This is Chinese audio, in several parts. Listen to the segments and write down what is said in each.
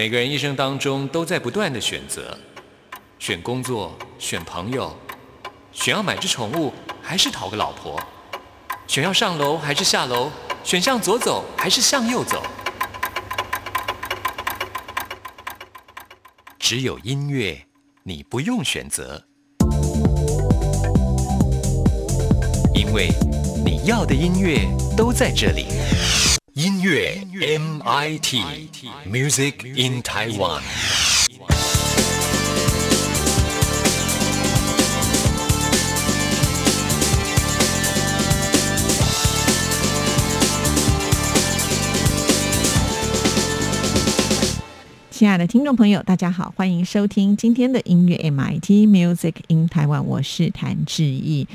每个人一生当中都在不断的选择，选工作，选朋友，选要买只宠物，还是讨个老婆，选要上楼还是下楼，选向左走还是向右走。只有音乐，你不用选择，因为你要的音乐都在这里。音乐 MIT Music in Taiwan。亲爱的听众朋友，大家好，欢迎收听今天的音乐 MIT Music in Taiwan，我是谭志毅。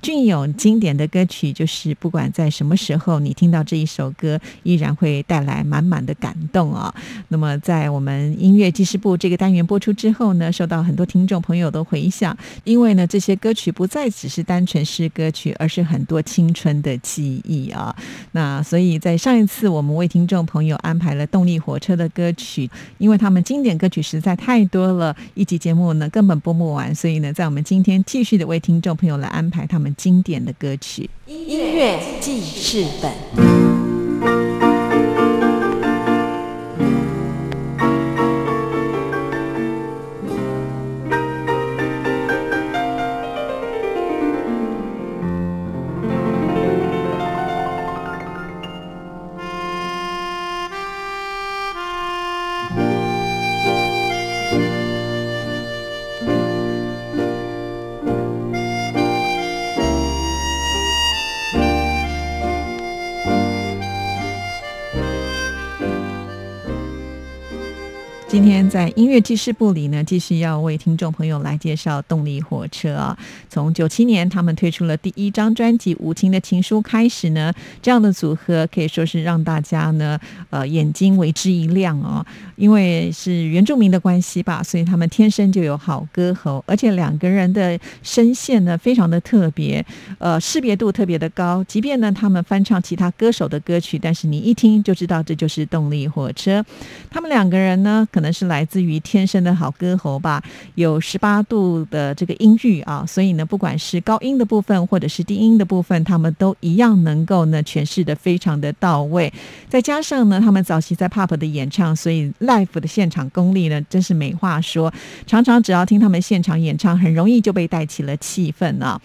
俊勇经典的歌曲，就是不管在什么时候，你听到这一首歌，依然会带来满满的感动啊。那么，在我们音乐记事部这个单元播出之后呢，受到很多听众朋友的回响，因为呢，这些歌曲不再只是单纯是歌曲，而是很多青春的记忆啊。那所以在上一次，我们为听众朋友安排了动力火车的歌曲，因为他们经典歌曲实在太多了，一集节目呢根本播不完，所以呢，在我们今天继续的为听众朋友来安排他们经典的歌曲，音乐记事本。音乐记事部里呢，继续要为听众朋友来介绍动力火车啊。从九七年他们推出了第一张专辑《无情的情书》开始呢，这样的组合可以说是让大家呢，呃，眼睛为之一亮哦。因为是原住民的关系吧，所以他们天生就有好歌喉，而且两个人的声线呢，非常的特别，呃，识别度特别的高。即便呢，他们翻唱其他歌手的歌曲，但是你一听就知道这就是动力火车。他们两个人呢，可能是来自于于天生的好歌喉吧，有十八度的这个音域啊，所以呢，不管是高音的部分或者是低音的部分，他们都一样能够呢诠释的非常的到位。再加上呢，他们早期在 pop 的演唱，所以 live 的现场功力呢，真是没话说。常常只要听他们现场演唱，很容易就被带起了气氛啊。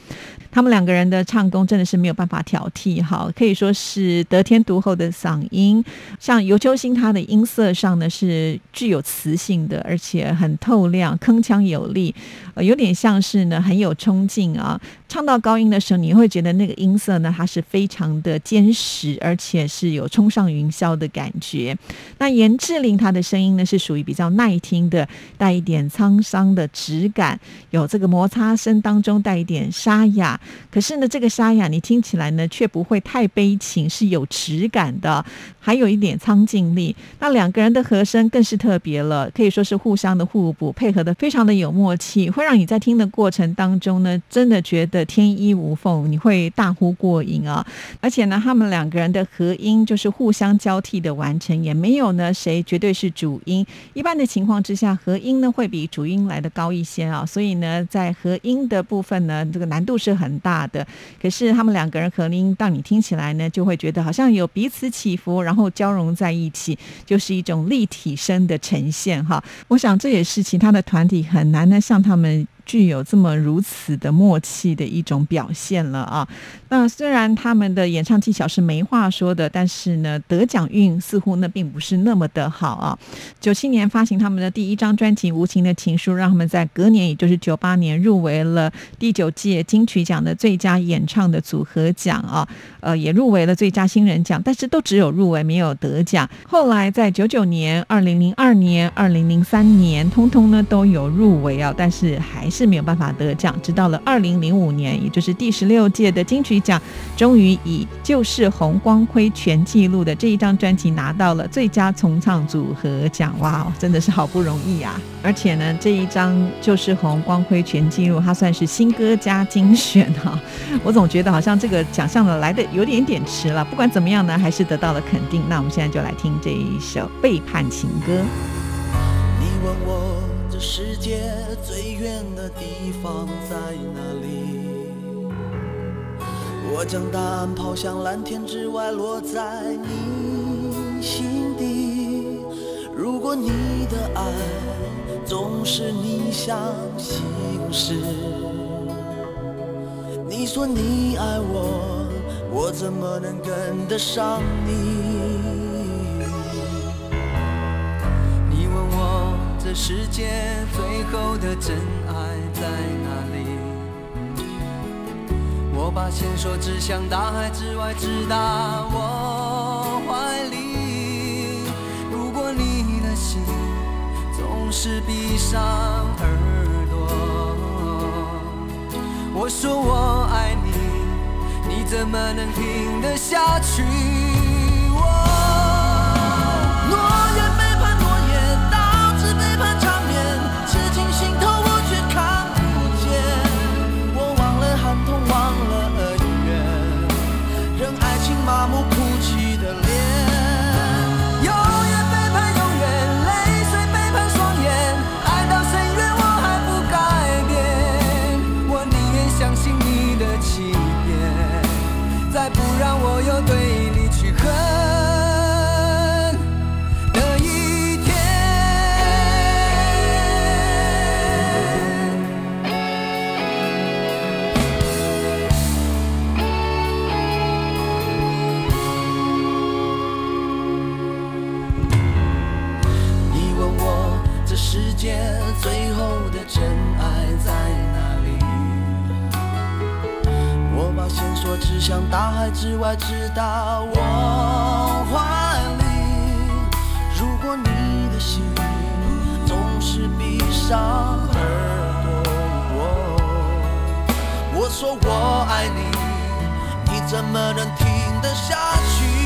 他们两个人的唱功真的是没有办法挑剔，哈，可以说是得天独厚的嗓音。像尤秋兴，他的音色上呢是具有磁性的，而且很透亮，铿锵有力，呃，有点像是呢很有冲劲啊。唱到高音的时候，你会觉得那个音色呢，它是非常的坚实，而且是有冲上云霄的感觉。那严志玲她的声音呢，是属于比较耐听的，带一点沧桑的质感，有这个摩擦声当中带一点沙哑。可是呢，这个沙哑你听起来呢，却不会太悲情，是有质感的，还有一点苍劲力。那两个人的和声更是特别了，可以说是互相的互补，配合的非常的有默契，会让你在听的过程当中呢，真的觉得天衣无缝，你会大呼过瘾啊！而且呢，他们两个人的和音就是互相交替的完成，也没有呢谁绝对是主音。一般的情况之下，和音呢会比主音来的高一些啊，所以呢，在和音的部分呢，这个难度是很大的。可是他们两个人和音，到你听起来呢，就会觉得好像有彼此起伏，然后交融在一起，就是一种立体声的呈现哈。我想这也是其他的团体很难呢像他们。具有这么如此的默契的一种表现了啊！那虽然他们的演唱技巧是没话说的，但是呢，得奖运似乎呢并不是那么的好啊。九七年发行他们的第一张专辑《无情的情书》，让他们在隔年，也就是九八年入围了第九届金曲奖的最佳演唱的组合奖啊，呃，也入围了最佳新人奖，但是都只有入围没有得奖。后来在九九年、二零零二年、二零零三年，通通呢都有入围啊，但是还。是没有办法得奖，直到了二零零五年，也就是第十六届的金曲奖，终于以《就是红光辉全纪录》的这一张专辑拿到了最佳重唱组合奖。哇哦，真的是好不容易啊！而且呢，这一张《就是红光辉全纪录》，它算是新歌加精选哈。我总觉得好像这个奖项呢来的有点点迟了。不管怎么样呢，还是得到了肯定。那我们现在就来听这一首《背叛情歌》。你问我世界最远的地方在哪里？我将答案抛向蓝天之外，落在你心底。如果你的爱总是逆向行驶，你说你爱我，我怎么能跟得上你？这世界最后的真爱在哪里？我把线索指向大海之外，直达我怀里。如果你的心总是闭上耳朵，我说我爱你，你怎么能听得下去？大海之外，直达我怀里。如果你的心总是闭上耳朵，我说我爱你，你怎么能听得下去？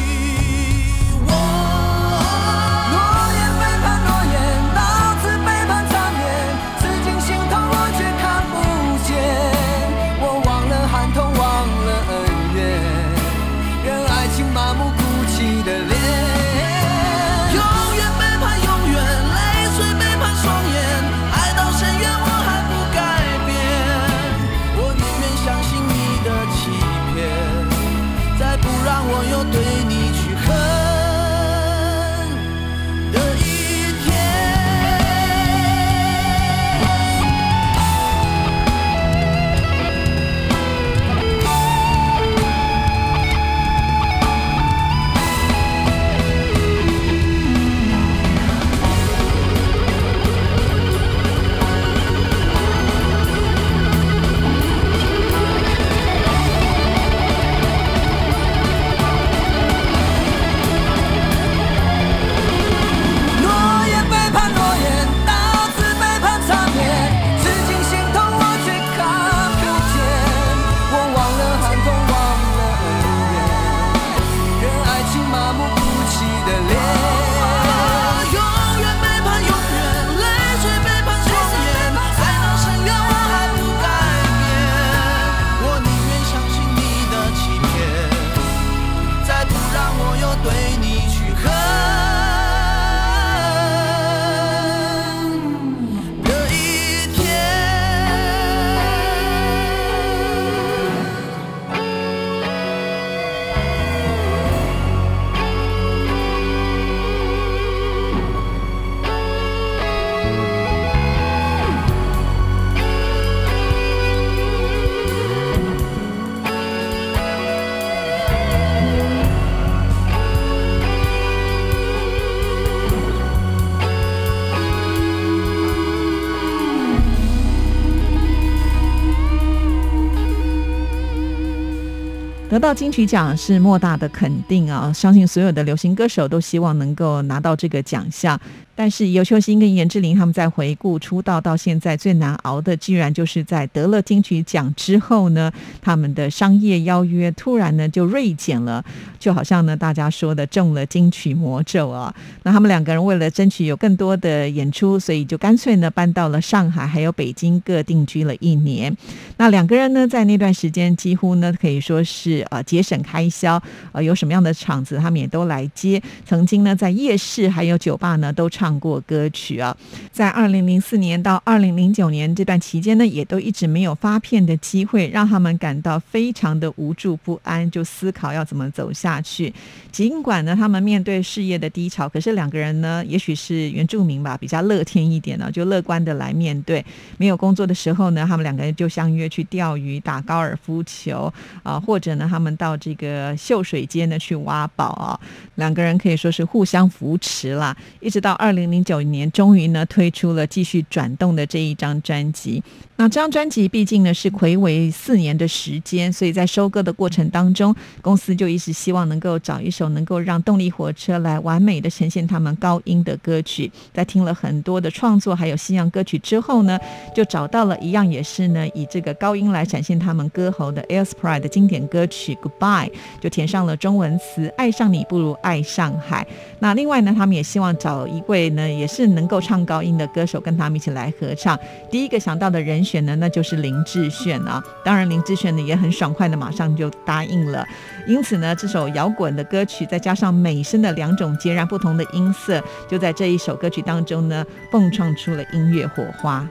得到金曲奖是莫大的肯定啊！相信所有的流行歌手都希望能够拿到这个奖项。但是尤秋兴跟严志玲他们在回顾出道到现在最难熬的，居然就是在得了金曲奖之后呢，他们的商业邀约突然呢就锐减了，就好像呢大家说的中了金曲魔咒啊。那他们两个人为了争取有更多的演出，所以就干脆呢搬到了上海还有北京各定居了一年。那两个人呢在那段时间几乎呢可以说是呃节省开销，呃有什么样的场子他们也都来接。曾经呢在夜市还有酒吧呢都唱。唱过歌曲啊。在二零零四年到二零零九年这段期间呢，也都一直没有发片的机会，让他们感到非常的无助不安，就思考要怎么走下去。尽管呢，他们面对事业的低潮，可是两个人呢，也许是原住民吧，比较乐天一点呢，就乐观的来面对。没有工作的时候呢，他们两个人就相约去钓鱼、打高尔夫球啊，或者呢，他们到这个秀水街呢去挖宝啊。两个人可以说是互相扶持啦，一直到二零零九年，终于呢推出了继续转动的这一张专辑。那这张专辑毕竟呢是魁违四年的时间，所以在收割的过程当中，公司就一直希望能够找一首能够让动力火车来完美的呈现他们高音的歌曲。在听了很多的创作还有西洋歌曲之后呢，就找到了一样也是呢以这个高音来展现他们歌喉的 Air Sprite 的经典歌曲 Goodbye，就填上了中文词，爱上你不如爱上海。那另外呢，他们也希望找一位呢也是能够唱高音的歌手跟他们一起来合唱。第一个想到的人。选的那就是林志炫啊，当然林志炫呢也很爽快的马上就答应了，因此呢这首摇滚的歌曲再加上美声的两种截然不同的音色，就在这一首歌曲当中呢蹦撞出了音乐火花。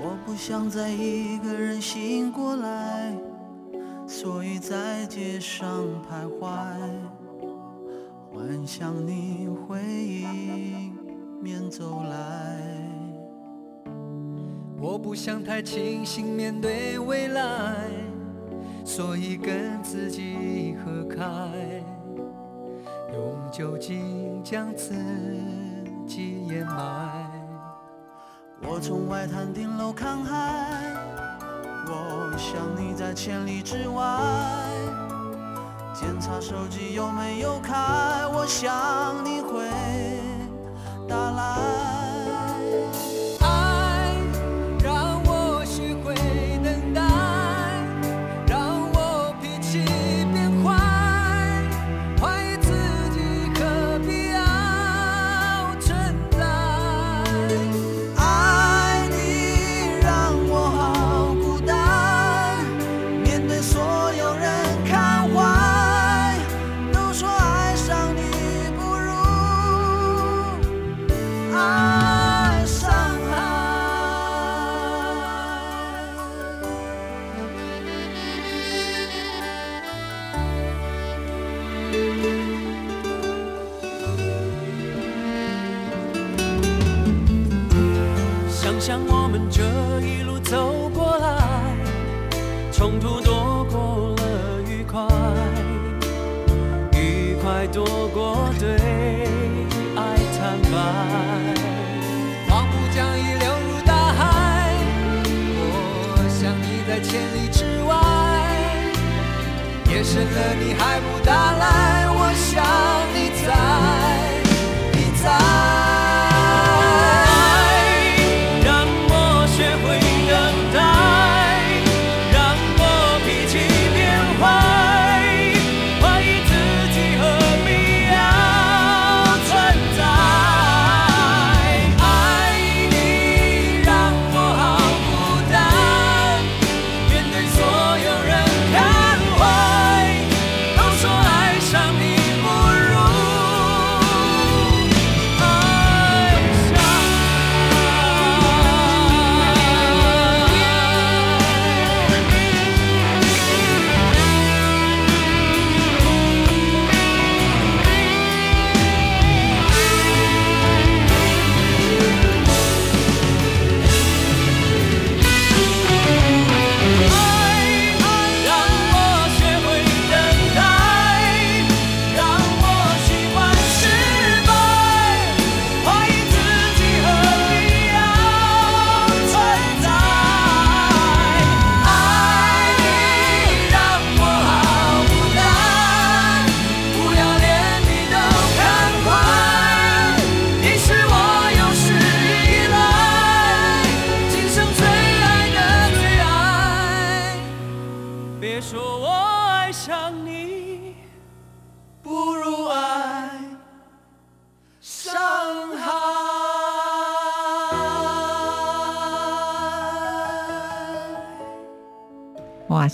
我不想再一个人醒过来，所以在街上徘徊，幻想你会迎面走来。我不想太清醒面对未来，所以跟自己合开，用酒精将自己掩埋。我从外滩顶楼看海，我想你在千里之外。检查手机有没有开，我想你会打来。深了，你还不打来？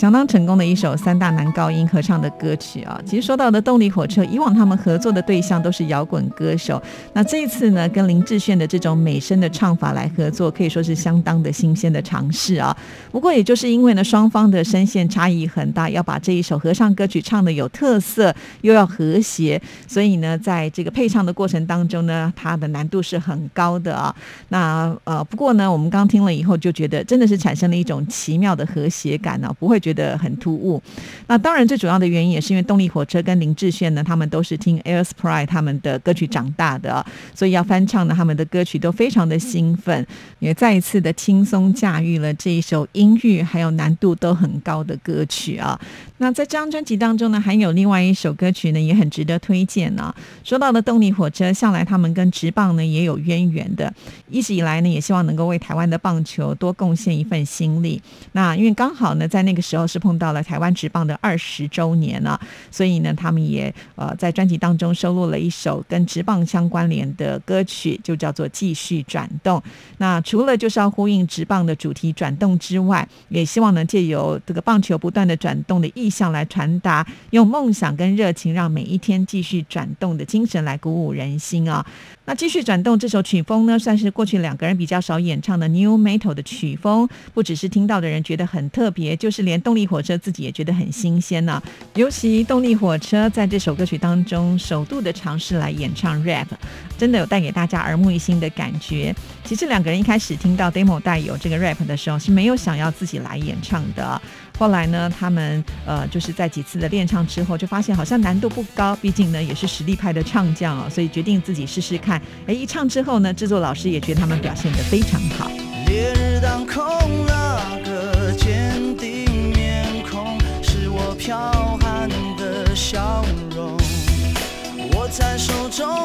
相当成功的一首三大男高音合唱的歌曲啊！其实说到的动力火车，以往他们合作的对象都是摇滚歌手，那这一次呢，跟林志炫的这种美声的唱法来合作，可以说是相当的新鲜的尝试啊。不过，也就是因为呢，双方的声线差异很大，要把这一首合唱歌曲唱的有特色，又要和谐，所以呢，在这个配唱的过程当中呢，它的难度是很高的啊。那呃，不过呢，我们刚听了以后就觉得，真的是产生了一种奇妙的和谐感呢。不会觉得很突兀。那当然，最主要的原因也是因为动力火车跟林志炫呢，他们都是听 Air Sprite 他们的歌曲长大的，所以要翻唱呢他们的歌曲都非常的兴奋，也再一次的轻松驾驭了这一首音域还有难度都很高的歌曲啊。那在这张专辑当中呢，还有另外一首歌曲呢，也很值得推荐呢。说到的动力火车，向来他们跟职棒呢也有渊源的，一直以来呢也希望能够为台湾的棒球多贡献一份心力。那因为刚好呢在。那个时候是碰到了台湾职棒的二十周年了，所以呢，他们也呃在专辑当中收录了一首跟职棒相关联的歌曲，就叫做《继续转动》。那除了就是要呼应职棒的主题转动之外，也希望能借由这个棒球不断的转动的意向来传达，用梦想跟热情让每一天继续转动的精神来鼓舞人心啊。那继续转动这首曲风呢，算是过去两个人比较少演唱的 New Metal 的曲风，不只是听到的人觉得很特别，就是连动力火车自己也觉得很新鲜呢。尤其动力火车在这首歌曲当中首度的尝试来演唱 rap，真的有带给大家耳目一新的感觉。其实两个人一开始听到 demo 带有这个 rap 的时候，是没有想要自己来演唱的。后来呢，他们呃就是在几次的练唱之后，就发现好像难度不高，毕竟呢也是实力派的唱将哦，所以决定自己试试看。哎，一唱之后呢，制作老师也觉得他们表现得非常好。烈日当空，那个是我剽悍的笑容。握在手中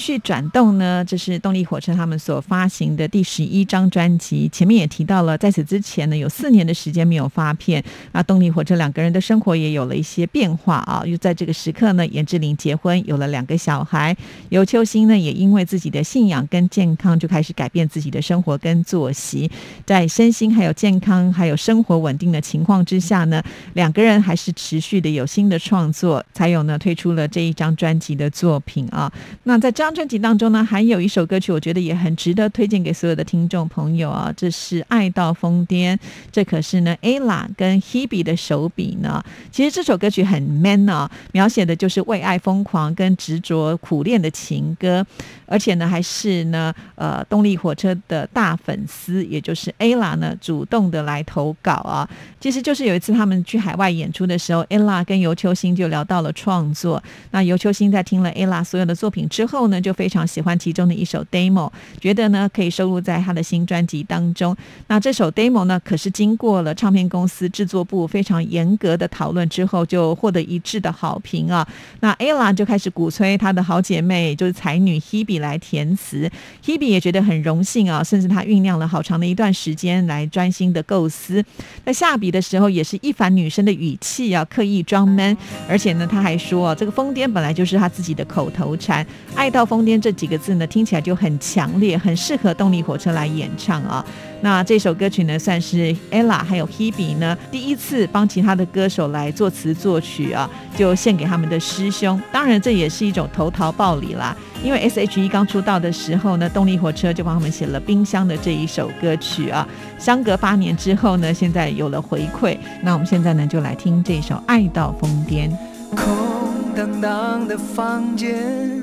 续转动呢，这是动力火车他们所发行的第十一张专辑。前面也提到了，在此之前呢，有四年的时间没有发片。那动力火车两个人的生活也有了一些变化啊。又在这个时刻呢，严志玲结婚，有了两个小孩。尤秋兴呢，也因为自己的信仰跟健康，就开始改变自己的生活跟作息。在身心还有健康还有生活稳定的情况之下呢，两个人还是持续的有新的创作，才有呢推出了这一张专辑的作品啊。那在这专辑当中呢，还有一首歌曲，我觉得也很值得推荐给所有的听众朋友啊。这是《爱到疯癫》，这可是呢 ella 跟 Hebe 的手笔呢。其实这首歌曲很 man 啊，描写的就是为爱疯狂跟执着苦练的情歌，而且呢还是呢呃动力火车的大粉丝，也就是 ella 呢主动的来投稿啊。其实就是有一次他们去海外演出的时候，ella 跟尤秋兴就聊到了创作。那尤秋兴在听了 ella 所有的作品之后呢，就非常喜欢其中的一首 demo，觉得呢可以收录在他的新专辑当中。那这首 demo 呢，可是经过了唱片公司制作部非常严格的讨论之后，就获得一致的好评啊。那 ella 就开始鼓吹她的好姐妹，就是才女 Hebe 来填词，Hebe 也觉得很荣幸啊，甚至她酝酿了好长的一段时间来专心的构思。在下笔的时候，也是一反女生的语气啊，刻意装闷，而且呢，他还说这个疯癫本来就是他自己的口头禅，爱到疯癫这几个字呢，听起来就很强烈，很适合动力火车来演唱啊。那这首歌曲呢，算是 ella 还有 Hebe 呢第一次帮其他的歌手来作词作曲啊，就献给他们的师兄。当然，这也是一种投桃报李啦。因为 S.H.E 刚出道的时候呢，动力火车就帮他们写了《冰箱》的这一首歌曲啊。相隔八年之后呢，现在有了回馈。那我们现在呢，就来听这首《爱到疯癫》。空荡荡的房间，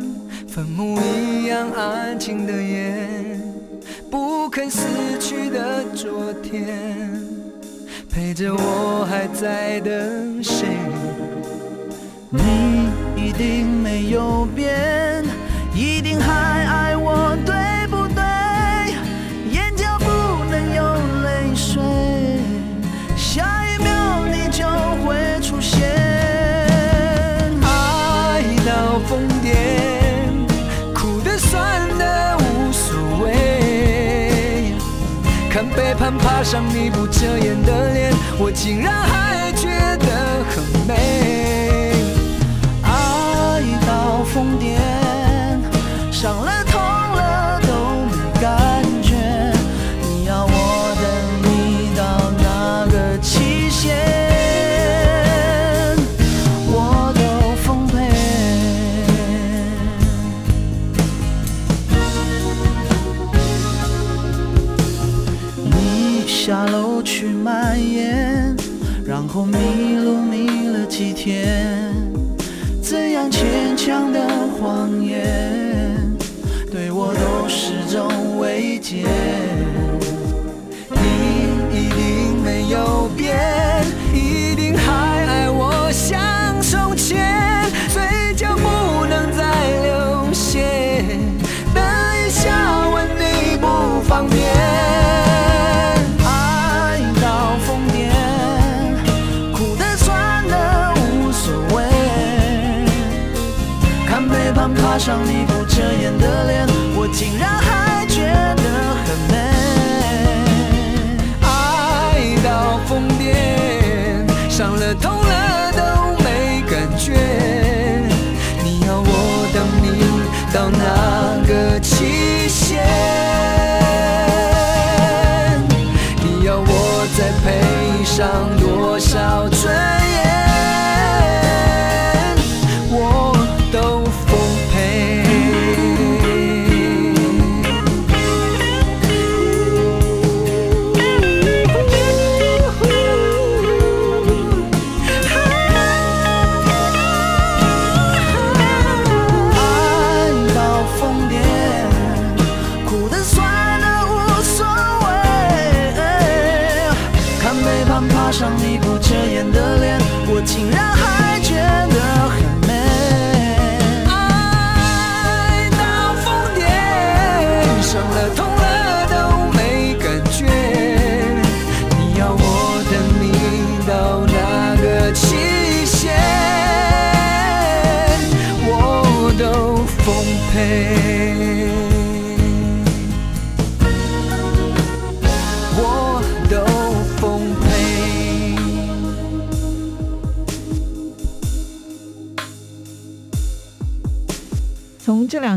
坟墓一样安静的夜，不肯死去的昨天，陪着我还在等谁？你一定没有变，一定还爱我，对？爬上你不遮掩的脸，我竟然还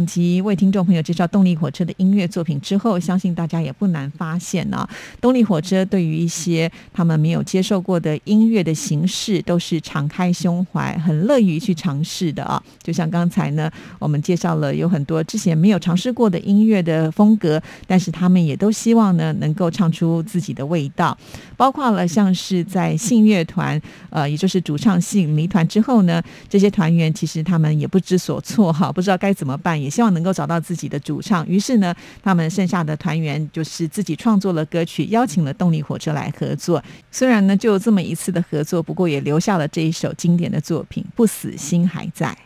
两集为听众朋友介绍动力火车的音乐作品之后，相信大家也不难发现呢、动力火车对于一些他们没有接受过的音乐的形式，都是敞开胸怀，很乐于去尝试的啊。就像刚才呢，我们介绍了有很多之前没有尝试过的音乐的风格，但是他们也都希望呢能够唱出自己的味道，包括了像是在信乐团，呃，也就是主唱信离团之后呢，这些团员其实他们也不知所措哈，不知道该怎么办，也希望能够找到自己的主唱。于是呢，他们剩下的团员就是自己创作了歌曲，邀请了动力火车来合作。虽然呢，就这么一次的合作，不过也留下了这一首经典的作品《不死心还在》。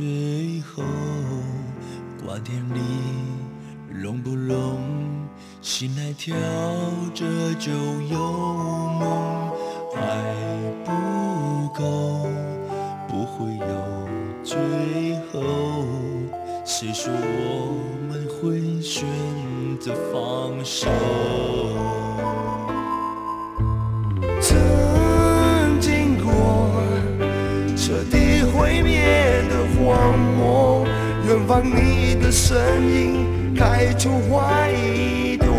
最后，瓜田里融不融？醒来跳着就有梦，还不够，不会有最后。谁说我们会选择放手？曾经过彻底毁灭，把你的声音开出怀疑的。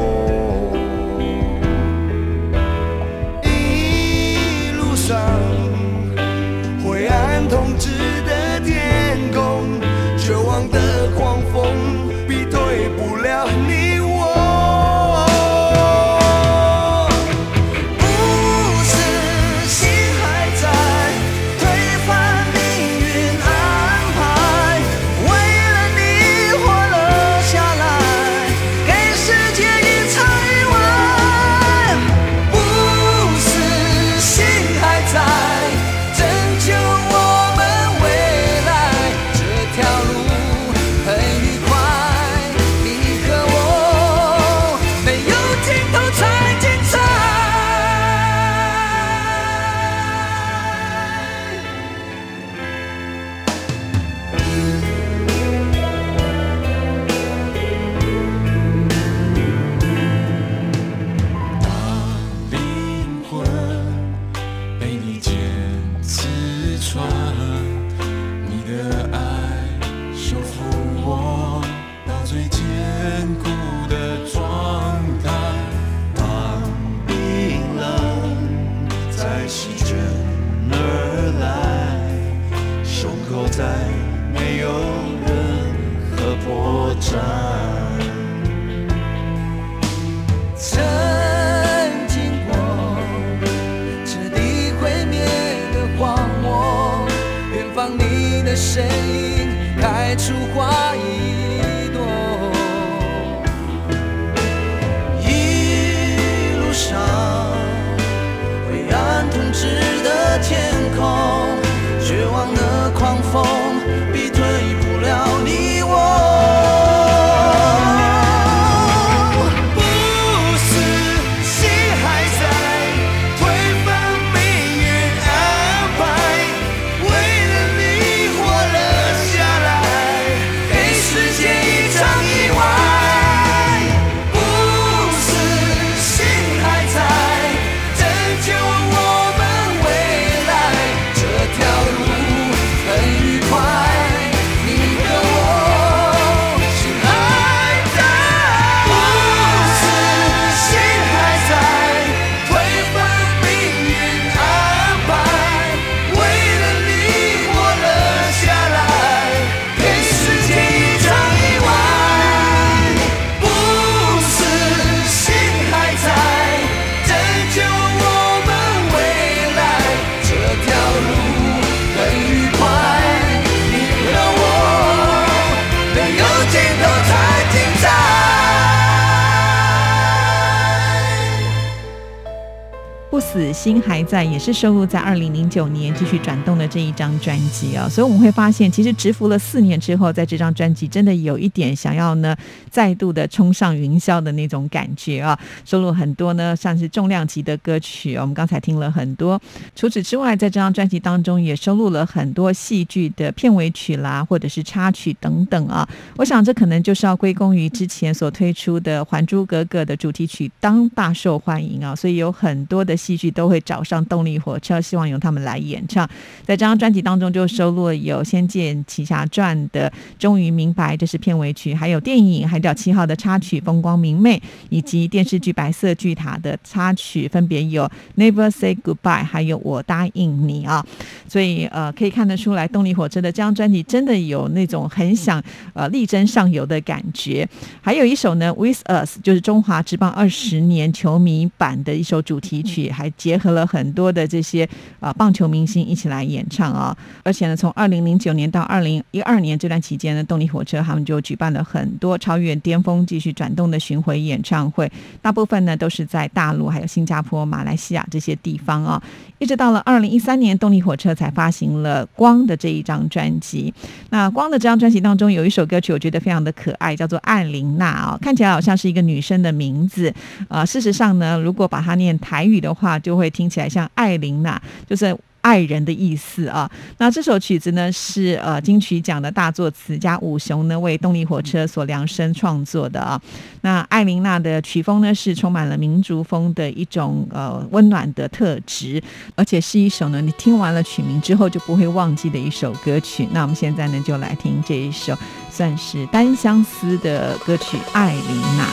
心还在，也是收录在二零零九年继续转动的这一张专辑啊。所以我们会发现，其实蛰伏了四年之后，在这张专辑真的有一点想要呢再度的冲上云霄的那种感觉啊。收录很多呢像是重量级的歌曲，我们刚才听了很多。除此之外，在这张专辑当中也收录了很多戏剧的片尾曲啦，或者是插曲等等啊。我想这可能就是要归功于之前所推出的《还珠格格》的主题曲当大受欢迎啊，所以有很多的戏剧都会找上动力火车，希望由他们来演唱。在这张专辑当中就收录了有《仙剑奇侠传》的《终于明白》，这是片尾曲；还有电影《海角七号》的插曲《风光明媚》，以及电视剧《白色巨塔》的插曲，分别有《Never Say Goodbye》还有《我答应你》啊。所以呃，可以看得出来，动力火车的这张专辑真的有那种很想呃力争上游的感觉。还有一首呢，《With Us》就是中华职棒二十年球迷版的一首主题曲，还结和了很多的这些啊棒球明星一起来演唱啊。而且呢，从二零零九年到二零一二年这段期间呢，动力火车他们就举办了很多超越巅峰、继续转动的巡回演唱会，大部分呢都是在大陆、还有新加坡、马来西亚这些地方啊。一直到了二零一三年，动力火车才发行了《光》的这一张专辑。那《光》的这张专辑当中有一首歌曲，我觉得非常的可爱，叫做《艾琳娜》啊，看起来好像是一个女生的名字。呃，事实上呢，如果把它念台语的话，就会听起来像艾琳娜，就是。爱人的意思啊，那这首曲子呢是呃金曲奖的大作词家武雄呢为动力火车所量身创作的啊。那艾琳娜的曲风呢是充满了民族风的一种呃温暖的特质，而且是一首呢你听完了曲名之后就不会忘记的一首歌曲。那我们现在呢就来听这一首算是单相思的歌曲《艾琳娜》。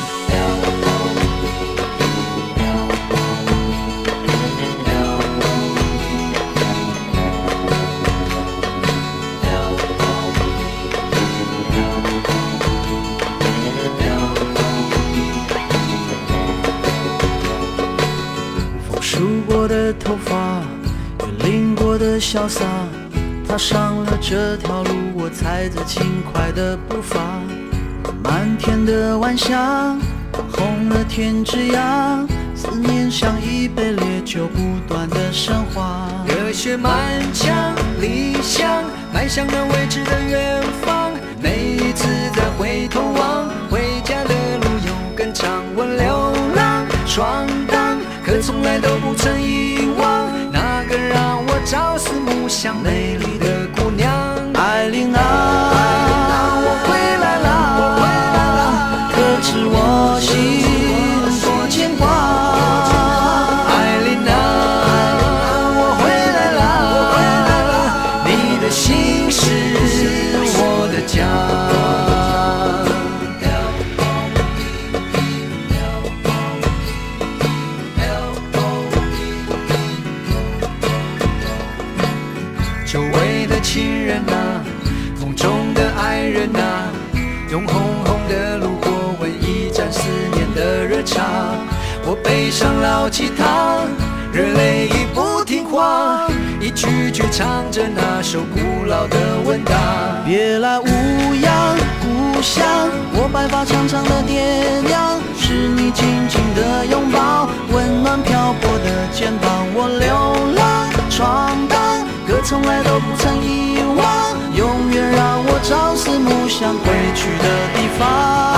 头发，也淋过的潇洒，踏上了这条路，我踩着轻快的步伐。满天的晚霞，红了天之涯，思念像一杯烈酒，不断的升华。热血满腔，理想迈向了未知的远方。每一次再回头望，回家的路有更长。我流浪闯荡，可从来都不曾遗忘像美丽的姑娘。艾琳娜，吉他，热泪已不听话，一句句唱着那首古老的问答。别来无恙，故乡，我白发长长的爹娘，是你紧紧的拥抱，温暖漂泊的肩膀。我流浪闯荡，可从来都不曾遗忘，永远让我朝思暮想归去的地方。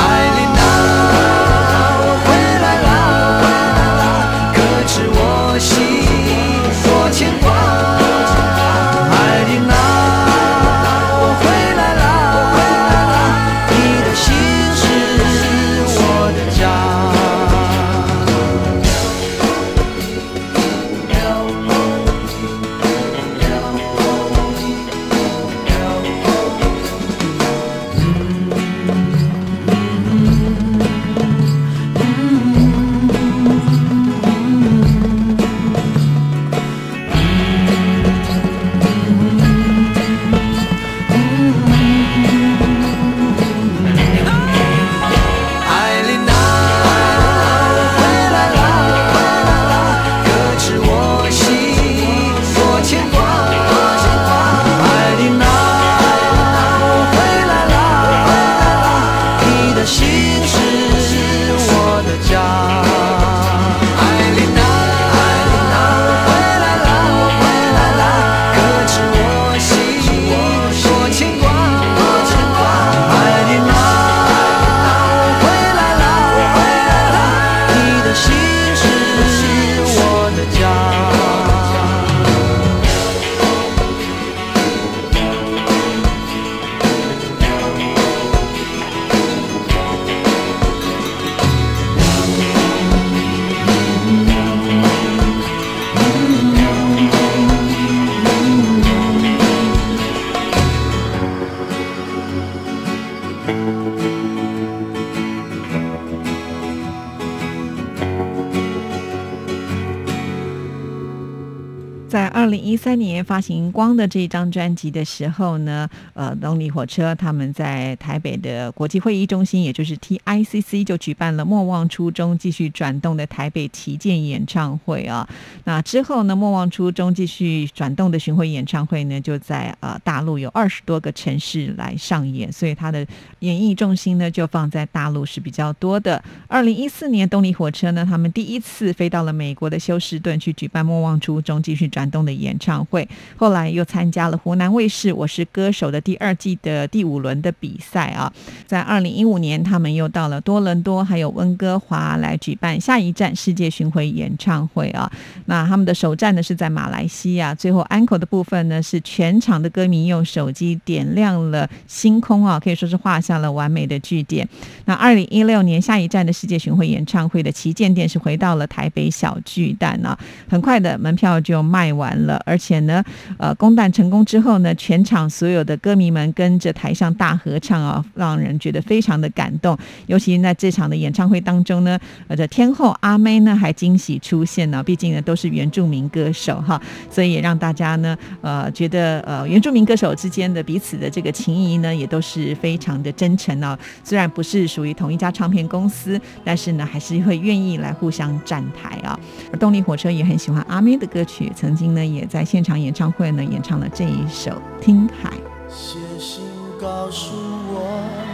三年发行《光》的这一张专辑的时候呢，呃，动力火车他们在台北的国际会议中心，也就是 TICC，就举办了莫忘初衷、继续转动的台北旗舰演唱会啊。那之后呢，莫忘初衷、继续转动的巡回演唱会呢，就在呃大陆有二十多个城市来上演，所以它的演艺重心呢就放在大陆是比较多的。二零一四年，动力火车呢，他们第一次飞到了美国的休斯顿去举办莫忘初衷、继续转动的演唱会，后来又参加了湖南卫视《我是歌手》的第二季的第五轮的比赛啊。在二零一五年，他们又到了多伦多还有温哥华来举办下一站世界巡回演唱会啊。那他们的首站呢是在马来西亚，最后安口的部分呢是全场的歌迷用手机点亮了星空啊，可以说是画下了完美的句点。那二零一六年下一站的世界巡回演唱会的旗舰店是回到了台北小巨蛋啊，很快的门票就卖完了，而且且呢，呃，公蛋成功之后呢，全场所有的歌迷们跟着台上大合唱啊，让人觉得非常的感动。尤其在这场的演唱会当中呢，呃，这天后阿妹呢还惊喜出现呢，毕竟呢都是原住民歌手哈，所以也让大家呢，呃，觉得呃原住民歌手之间的彼此的这个情谊呢，也都是非常的真诚哦。虽然不是属于同一家唱片公司，但是呢，还是会愿意来互相站台啊。而动力火车也很喜欢阿妹的歌曲，曾经呢也在现场演唱会呢演唱了这一首《听海》。写信告诉我，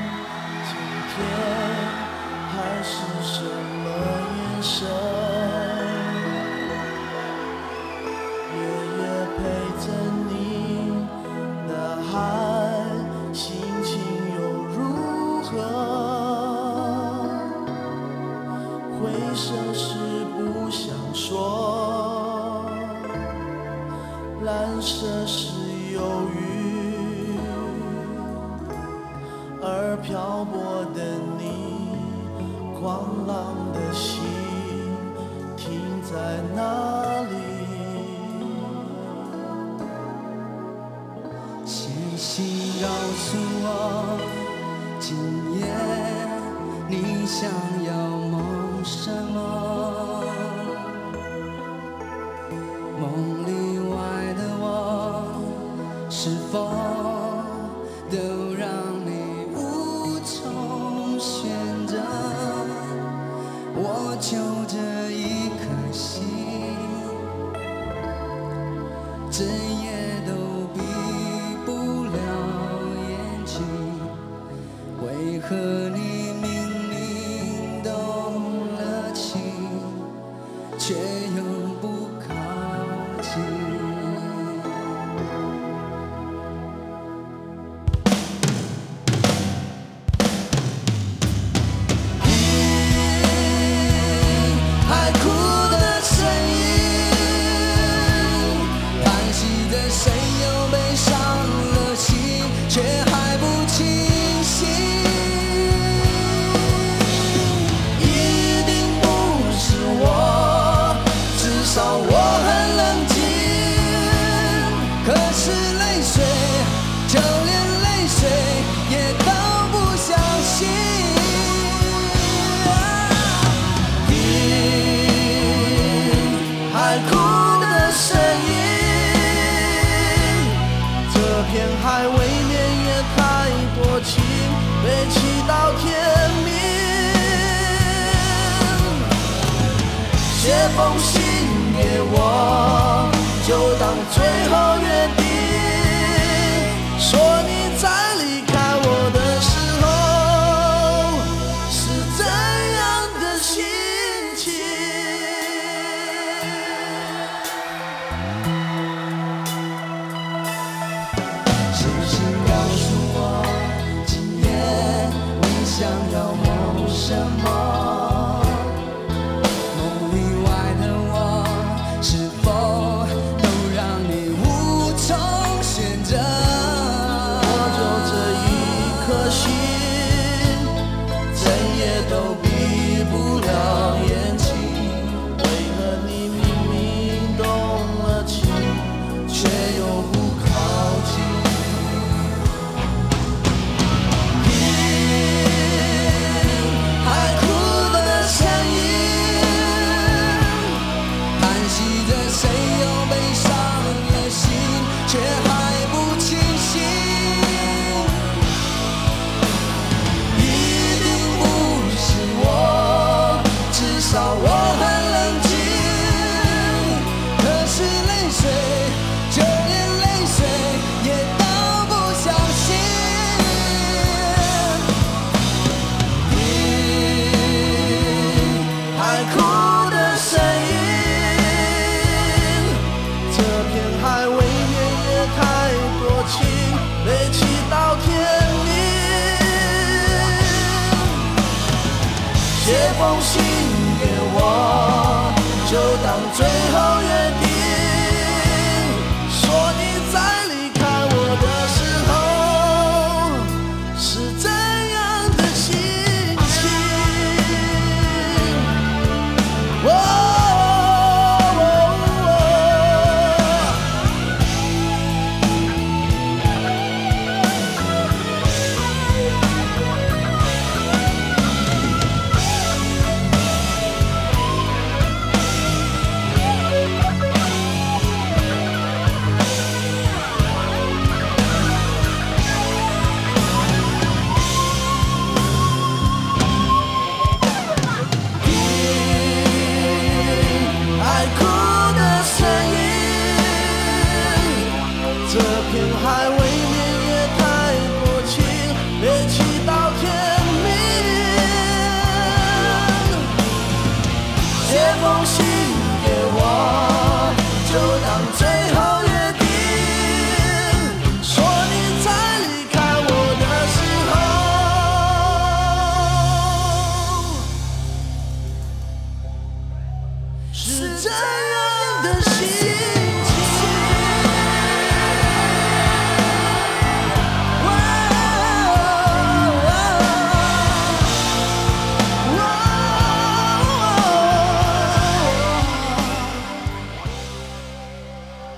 漂泊的你，狂浪的心停在哪里？写信告诉我，今夜你想要梦什么？封信给我，就当最后记得谁又被伤。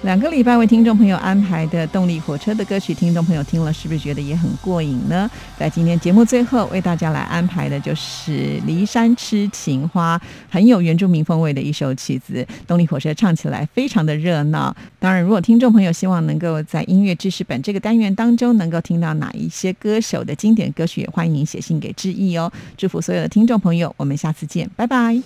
两个礼拜为听众朋友安排的动力火车的歌曲，听众朋友听了是不是觉得也很过瘾呢？在今天节目最后为大家来安排的就是《骊山痴情花》，很有原住民风味的一首曲子。动力火车唱起来非常的热闹。当然，如果听众朋友希望能够在音乐知识本这个单元当中能够听到哪一些歌手的经典歌曲，也欢迎写信给志毅哦。祝福所有的听众朋友，我们下次见，拜拜。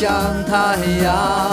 像太阳。